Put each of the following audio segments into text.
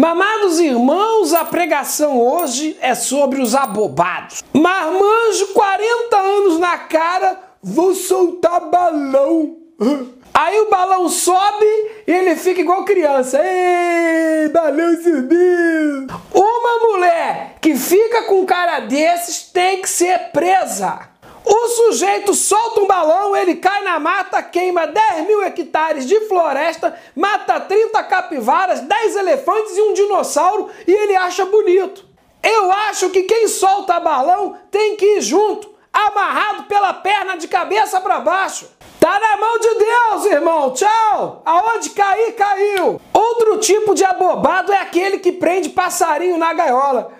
Mamados irmãos, a pregação hoje é sobre os abobados. Marmanjo, 40 anos na cara, vou soltar balão. Aí o balão sobe e ele fica igual criança. Ei, balão subiu! Uma mulher que fica com cara desses tem que ser presa. O sujeito solta um balão, ele cai na mata, queima 10 mil hectares de floresta, mata 30 capivaras, 10 elefantes e um dinossauro e ele acha bonito. Eu acho que quem solta balão tem que ir junto, amarrado pela perna de cabeça para baixo. Tá na mão de Deus, irmão. Tchau. Aonde cair, caiu. Outro tipo de abobado é aquele que prende passarinho na gaiola.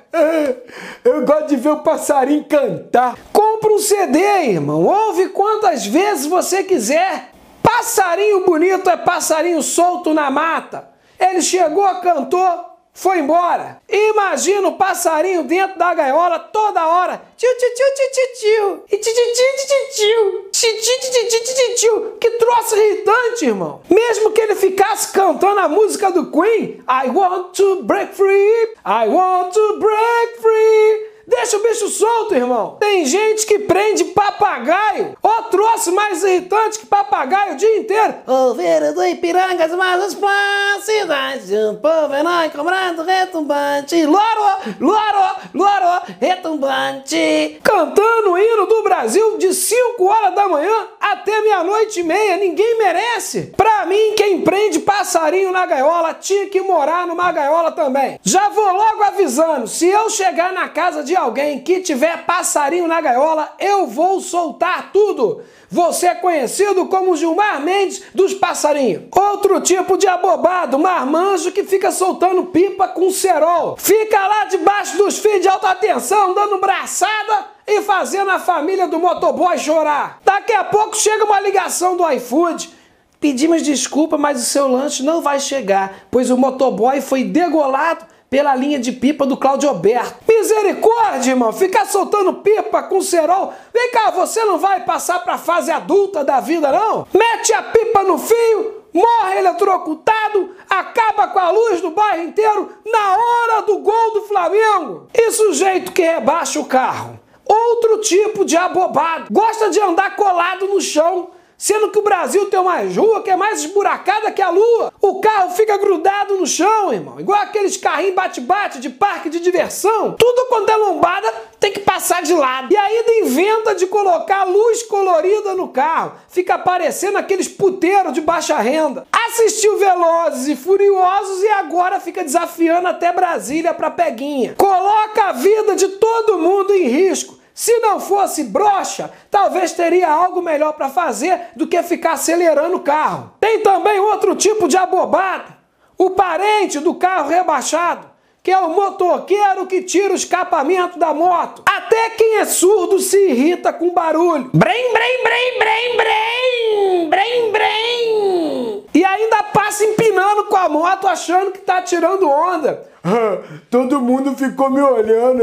Eu gosto de ver o passarinho cantar. Compra um CD, irmão. Ouve quantas vezes você quiser. Passarinho bonito é passarinho solto na mata. Ele chegou, cantou, foi embora. Imagina o passarinho dentro da gaiola toda hora. Tio, tio, tio, tio, tio, tio. E tio, tio, tio, tio, tio. Tio. Que troço irritante, irmão. Mesmo que ele ficasse cantando a música do Queen. I want to break free. I want to break free. Deixa o bicho solto, irmão. Tem gente que prende papagaio. Ó, troço mais irritante que papagaio o dia inteiro. Ovelha do Ipirangas, mas as plácidas de um povo enorme cobrando retumbante. Loro, loro, loro, retumbante. Cantando o hino do Brasil de 5 horas da manhã até meia-noite e meia. Ninguém merece. Pra mim, quem prende passarinho na gaiola tinha que morar numa gaiola também. Já vou logo avisando, se eu chegar na casa de alguém que tiver passarinho na gaiola, eu vou soltar tudo. Você é conhecido como Gilmar Mendes dos passarinhos. Outro tipo de abobado, marmanjo que fica soltando pipa com cerol. Fica lá debaixo dos fios de alta tensão, dando braçada e fazendo a família do motoboy chorar. Daqui a pouco chega uma ligação do iFood. Pedimos desculpa, mas o seu lanche não vai chegar, pois o motoboy foi degolado pela linha de pipa do Claudio Alberto. Misericórdia, irmão, ficar soltando pipa com cerol. Vem cá, você não vai passar para a fase adulta da vida, não? Mete a pipa no fio, morre eletrocutado, acaba com a luz do bairro inteiro na hora do gol do Flamengo. E sujeito que rebaixa o carro. Outro tipo de abobado. Gosta de andar colado no chão Sendo que o Brasil tem uma rua que é mais esburacada que a lua. O carro fica grudado no chão, irmão. Igual aqueles carrinhos bate-bate de parque de diversão. Tudo quando é lombada tem que passar de lado. E ainda inventa de colocar luz colorida no carro. Fica parecendo aqueles puteiros de baixa renda. Assistiu Velozes e Furiosos e agora fica desafiando até Brasília pra peguinha. Coloca a vida de todo mundo em risco. Se não fosse brocha, talvez teria algo melhor para fazer do que ficar acelerando o carro. Tem também outro tipo de abobado, o parente do carro rebaixado, que é o motoqueiro que tira o escapamento da moto. Até quem é surdo se irrita com barulho. Brem, brem, brem, brem, brem, brem, brem. E ainda passa empinando com a moto achando que tá tirando onda. Todo mundo ficou me olhando.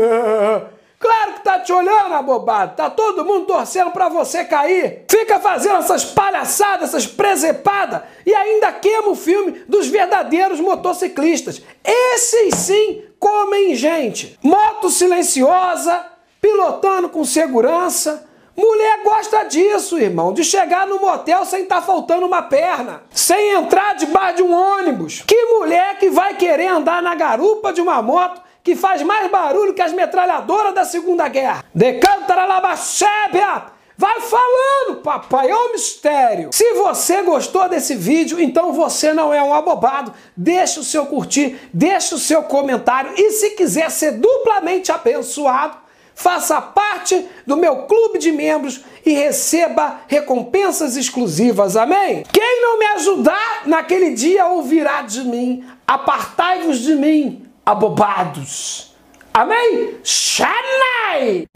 Claro que tá te olhando, abobado. Tá todo mundo torcendo para você cair. Fica fazendo essas palhaçadas, essas presepadas e ainda queima o filme dos verdadeiros motociclistas. Esses sim comem gente. Moto silenciosa, pilotando com segurança. Mulher gosta disso, irmão, de chegar no motel sem estar tá faltando uma perna, sem entrar debaixo de um ônibus. Que mulher que vai querer andar na garupa de uma moto que faz mais barulho que as metralhadoras da Segunda Guerra. Decantara labachébia! Vai falando, papai, é um mistério. Se você gostou desse vídeo, então você não é um abobado. Deixa o seu curtir, deixa o seu comentário e se quiser ser duplamente abençoado, faça parte do meu clube de membros e receba recompensas exclusivas. Amém? Quem não me ajudar naquele dia ouvirá de mim. Apartai-vos de mim abobados. Amém? Xanai!